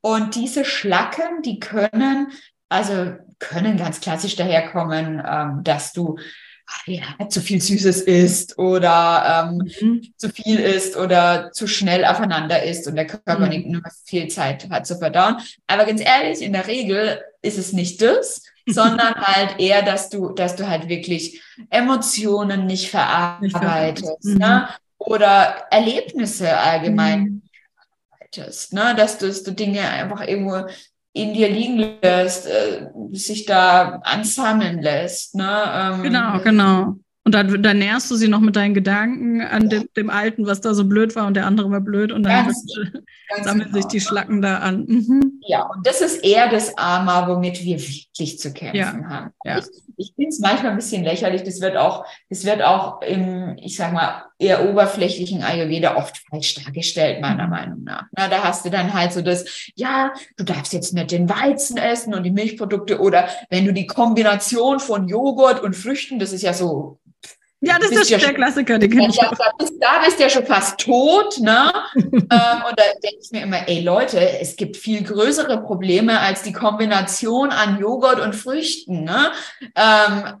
Und diese Schlacken, die können, also können ganz klassisch daherkommen, ähm, dass du ja, zu viel Süßes isst oder ähm, mhm. zu viel isst oder zu schnell aufeinander isst und der Körper mhm. nicht nur viel Zeit hat zu verdauen. Aber ganz ehrlich, in der Regel ist es nicht das, sondern halt eher, dass du, dass du halt wirklich Emotionen nicht verarbeitest, mhm. ne? Oder Erlebnisse allgemein mhm. verarbeitest, ne? Dass du, dass du Dinge einfach irgendwo in dir liegen lässt, äh, sich da ansammeln lässt. Ne? Ähm, genau, genau. Und dann, dann nährst du sie noch mit deinen Gedanken an dem, dem Alten, was da so blöd war und der andere war blöd und dann ganz, ganz sammeln genau. sich die Schlacken da an. Mhm. Ja, und das ist eher das Arma, womit wir wirklich zu kämpfen ja. haben. Ja. Ich, ich finde es manchmal ein bisschen lächerlich. Das wird auch, das wird auch im, ich sag mal, eher oberflächlichen Ayurveda oft falsch dargestellt, meiner mhm. Meinung nach. Na, da hast du dann halt so das, ja, du darfst jetzt nicht den Weizen essen und die Milchprodukte oder wenn du die Kombination von Joghurt und Früchten, das ist ja so ja, das ist ja der schon, Klassiker, den kenne ich auch. Da bist, da bist du ja schon fast tot, ne? ähm, und da denke ich mir immer, ey Leute, es gibt viel größere Probleme als die Kombination an Joghurt und Früchten, ne? Ähm,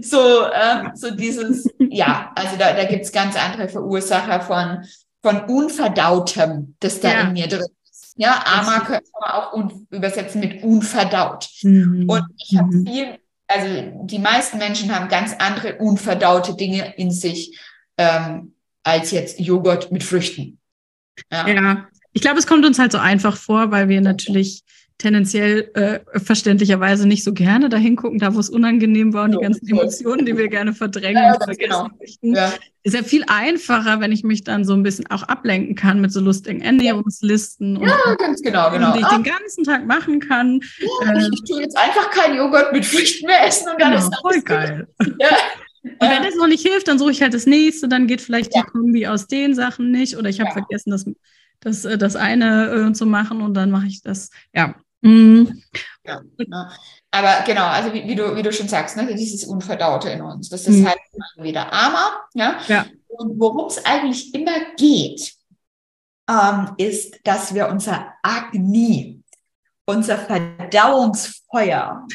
so, ähm, so dieses, ja, also da, da gibt es ganz andere Verursacher von, von Unverdautem, das da ja. in mir drin ist. Ja, Ama könnte man auch übersetzen mit unverdaut. Mhm. Und ich habe mhm. viel also die meisten Menschen haben ganz andere unverdaute Dinge in sich ähm, als jetzt Joghurt mit Früchten. Ja. ja. ich glaube, es kommt uns halt so einfach vor, weil wir natürlich tendenziell äh, verständlicherweise nicht so gerne dahin gucken, da wo es unangenehm war und die ganzen Emotionen, die wir gerne verdrängen ja, vergessen genau. möchten. Ja. Ist ja viel einfacher, wenn ich mich dann so ein bisschen auch ablenken kann mit so lustigen Ernährungslisten. Ja, und, ganz genau, genau. Die ich ah. den ganzen Tag machen kann. Ja, äh, ich tue jetzt einfach keinen Joghurt mit Früchten mehr essen und dann genau, ist voll geil. Ja. Und wenn das noch nicht hilft, dann suche ich halt das nächste, dann geht vielleicht die Kombi aus den Sachen nicht oder ich habe vergessen, das das, äh, das eine äh, zu machen und dann mache ich das. Ja, Mhm. Ja, ne? Aber genau, also wie, wie, du, wie du schon sagst, ne, dieses Unverdaute in uns, das ist mhm. halt wieder Armer. Ja? ja. Und worum es eigentlich immer geht, ähm, ist, dass wir unser Agni, unser Verdauungsfeuer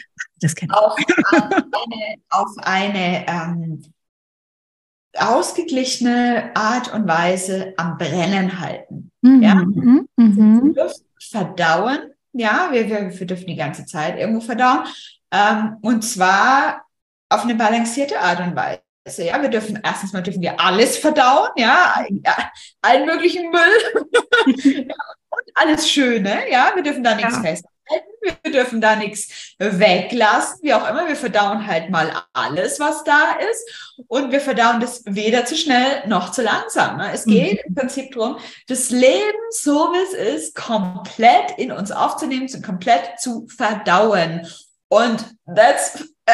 auf eine, auf eine ähm, ausgeglichene Art und Weise am Brennen halten. Mhm. Ja? Mhm. mhm. Verdauen ja, wir, wir, wir dürfen die ganze Zeit irgendwo verdauen. Ähm, und zwar auf eine balancierte Art und Weise. Ja, wir dürfen erstens mal dürfen wir alles verdauen, ja, ja allen möglichen Müll ja, und alles Schöne, ja, wir dürfen da nichts ja. fest wir dürfen da nichts weglassen, wie auch immer. Wir verdauen halt mal alles, was da ist. Und wir verdauen das weder zu schnell noch zu langsam. Ne? Es geht mhm. im Prinzip darum, das Leben, so wie es ist, komplett in uns aufzunehmen, zu komplett zu verdauen. Und that's, äh,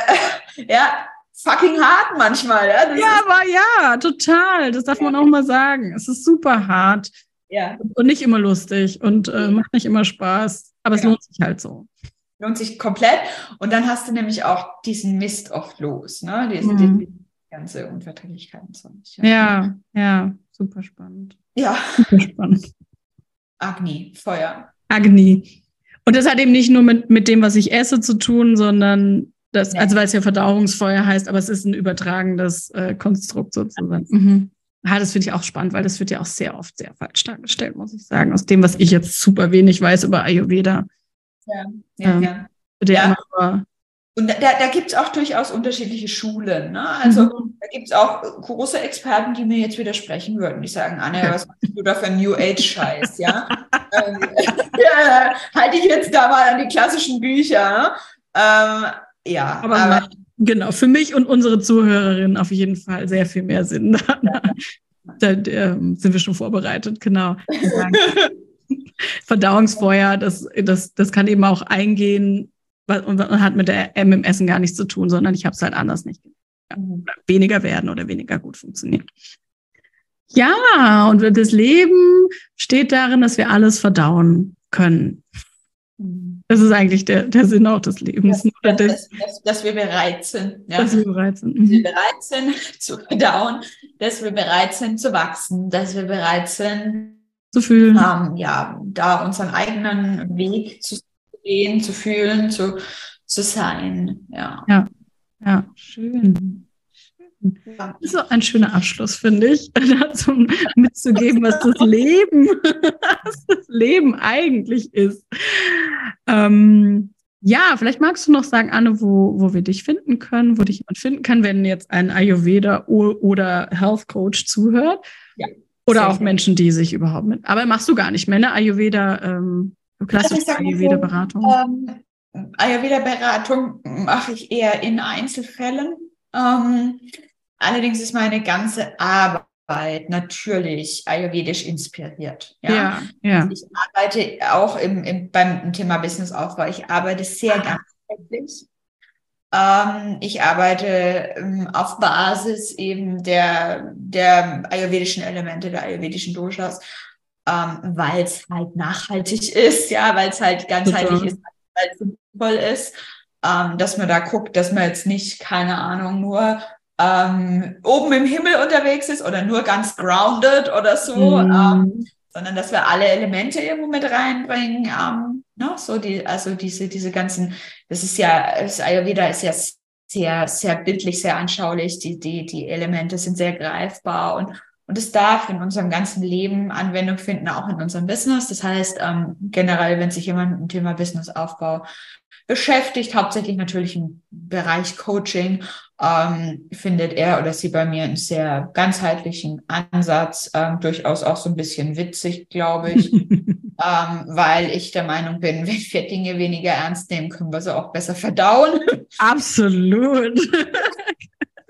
ja, fucking hart manchmal. Ja, ja aber ja, total. Das darf man auch mal sagen. Es ist super hart. Ja. Und nicht immer lustig und äh, macht nicht immer Spaß. Aber es ja. lohnt sich halt so. Lohnt sich komplett. Und dann hast du nämlich auch diesen Mist oft los, ne? Diese, mhm. die ganze Unverträglichkeit und so. Ja. ja, ja, super spannend. Ja. Super spannend. Agni, Feuer. Agni. Und das hat eben nicht nur mit, mit dem, was ich esse, zu tun, sondern das, ja. also weil es ja Verdauungsfeuer heißt, aber es ist ein übertragendes äh, Konstrukt sozusagen. Mhm. Ja, das finde ich auch spannend, weil das wird ja auch sehr oft sehr falsch dargestellt, muss ich sagen. Aus dem, was ich jetzt super wenig weiß über Ayurveda. Ja, ja, ähm, ja. ja. Immer, und da, da gibt es auch durchaus unterschiedliche Schulen. Ne? Also mhm. da gibt es auch große Experten, die mir jetzt widersprechen würden. Die sagen, Anne, was machst du da für New Age-Scheiß? ja? ähm, ja, halte ich jetzt da mal an die klassischen Bücher. Ähm, ja, aber, aber Genau, für mich und unsere Zuhörerinnen auf jeden Fall sehr viel mehr Sinn. Da, da, da sind wir schon vorbereitet, genau. Verdauungsfeuer, das, das, das kann eben auch eingehen und hat mit, der, mit dem Essen gar nichts zu tun, sondern ich habe es halt anders nicht. Ja, mhm. weniger werden oder weniger gut funktionieren. Ja, und das Leben steht darin, dass wir alles verdauen können. Mhm. Das ist eigentlich der, der Sinn auch des Lebens. Ja, dass, dass, dass, wir bereit sind. Ja. Dass wir bereit sind. Dass wir mhm. bereit sind zu verdauen, dass wir bereit sind zu wachsen, dass wir bereit sind zu fühlen. Ähm, ja, da unseren eigenen Weg zu gehen, zu fühlen, zu, zu sein. Ja. ja, ja, schön. Das ist so ein schöner Abschluss, finde ich, dazu mitzugeben, was das Leben, was das Leben eigentlich ist. Ähm, ja, vielleicht magst du noch sagen, Anne, wo, wo wir dich finden können, wo dich jemand finden kann, wenn jetzt ein Ayurveda oder Health Coach zuhört. Ja, oder auch Menschen, die sich überhaupt mit. Aber machst du gar nicht ne? Ayurveda, ähm, klassische Ayurveda-Beratung. Ähm, Ayurveda-Beratung mache ich eher in Einzelfällen. Ähm, allerdings ist meine ganze Arbeit natürlich ayurvedisch inspiriert. Ja, ja. ja. Also ich arbeite auch im, im, beim Thema Businessaufbau. Ich arbeite sehr ah. ganzheitlich. Ähm, ich arbeite ähm, auf Basis eben der, der ayurvedischen Elemente, der ayurvedischen Doshas, ähm, weil es halt nachhaltig ist, ja, weil es halt ganzheitlich ist, weil es sinnvoll ist, ähm, dass man da guckt, dass man jetzt nicht, keine Ahnung, nur ähm, oben im Himmel unterwegs ist oder nur ganz grounded oder so, mhm. ähm, sondern dass wir alle Elemente irgendwo mit reinbringen. Ähm, ne? So die, also diese, diese ganzen, das ist ja, das Ayurveda ist ja sehr, sehr bildlich, sehr anschaulich. Die, die, die Elemente sind sehr greifbar und und es darf in unserem ganzen Leben Anwendung finden, auch in unserem Business. Das heißt, ähm, generell, wenn sich jemand mit dem Thema Businessaufbau beschäftigt, hauptsächlich natürlich im Bereich Coaching, ähm, findet er oder sie bei mir einen sehr ganzheitlichen Ansatz, ähm, durchaus auch so ein bisschen witzig, glaube ich, ähm, weil ich der Meinung bin, wenn wir Dinge weniger ernst nehmen, können wir sie auch besser verdauen. Absolut.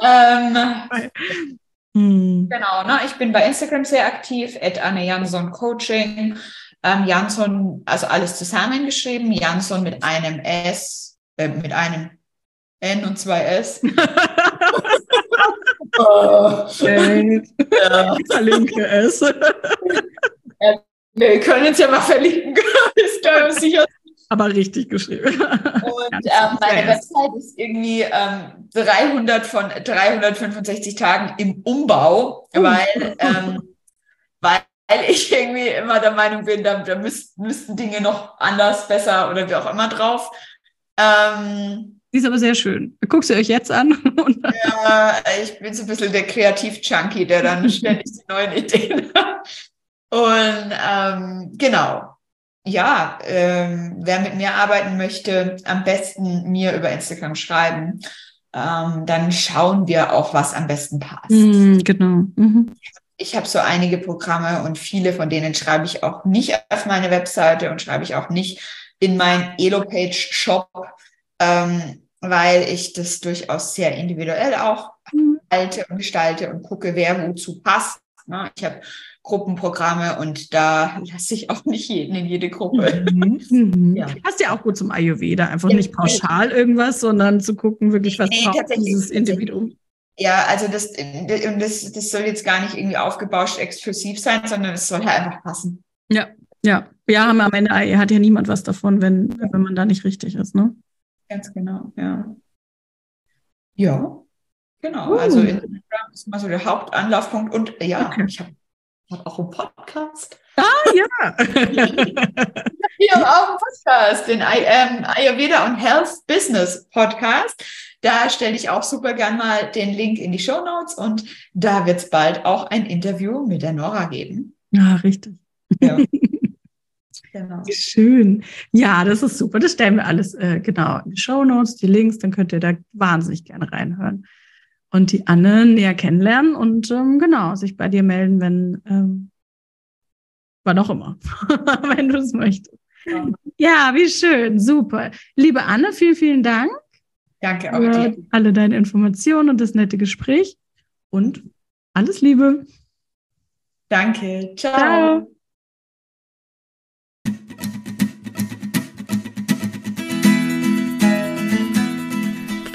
ähm, hm. Genau, ne? ich bin bei Instagram sehr aktiv, at Anne Jansson Coaching. Ähm, Jansson, also alles zusammengeschrieben, Jansson mit einem S, äh, mit einem N und zwei S. oh. ja. Verlinke es. wir können uns ja mal verlinken. ist glaube sicher. Aber richtig geschrieben. Und ähm, meine Website ist irgendwie ähm, 300 von 365 Tagen im Umbau, uh. weil, ähm, weil ich irgendwie immer der Meinung bin, da, da müssten, müssten Dinge noch anders, besser oder wie auch immer drauf. Ähm, die ist aber sehr schön. Guckst du euch jetzt an? ja, ich bin so ein bisschen der Kreativ-Junkie, der dann ständig die neuen Ideen hat. Und ähm, genau. Ja, ähm, wer mit mir arbeiten möchte, am besten mir über Instagram schreiben. Ähm, dann schauen wir auch, was am besten passt. Mm, genau. Mhm. Ich habe so einige Programme und viele von denen schreibe ich auch nicht auf meine Webseite und schreibe ich auch nicht in meinen Elo-Page-Shop ähm, weil ich das durchaus sehr individuell auch mhm. halte und gestalte und gucke, wer wozu passt. Ne? Ich habe Gruppenprogramme und da lasse ich auch nicht jeden in jede Gruppe. Mhm. Mhm. Ja. Passt ja auch gut zum Ayurveda, einfach ja, nicht pauschal irgendwas, sondern zu gucken, wirklich, was nee, braucht dieses Individuum. Ja, also das, das, das soll jetzt gar nicht irgendwie aufgebauscht exklusiv sein, sondern es soll halt einfach passen. Ja, ja. Ja, am Ende hat ja niemand was davon, wenn, wenn man da nicht richtig ist, ne? Ganz genau, ja. Ja, genau. Uh. Also Instagram ist mal so der Hauptanlaufpunkt und ja, okay. ich habe hab auch einen Podcast. Ah, ja. ich habe auch einen Podcast, den ähm, Ayurveda und Health Business Podcast. Da stelle ich auch super gern mal den Link in die Show Notes und da wird es bald auch ein Interview mit der Nora geben. Ja, richtig. Ja. Genau. Schön. Ja, das ist super. Das stellen wir alles äh, genau in die Show Notes, die Links, dann könnt ihr da wahnsinnig gerne reinhören. Und die Anne näher kennenlernen und ähm, genau, sich bei dir melden, wenn ähm, wann auch immer, wenn du es möchtest. Ja. ja, wie schön, super. Liebe Anne, vielen, vielen Dank. Danke auch dir. Alle deine Informationen und das nette Gespräch und alles Liebe. Danke. Ciao. Ciao.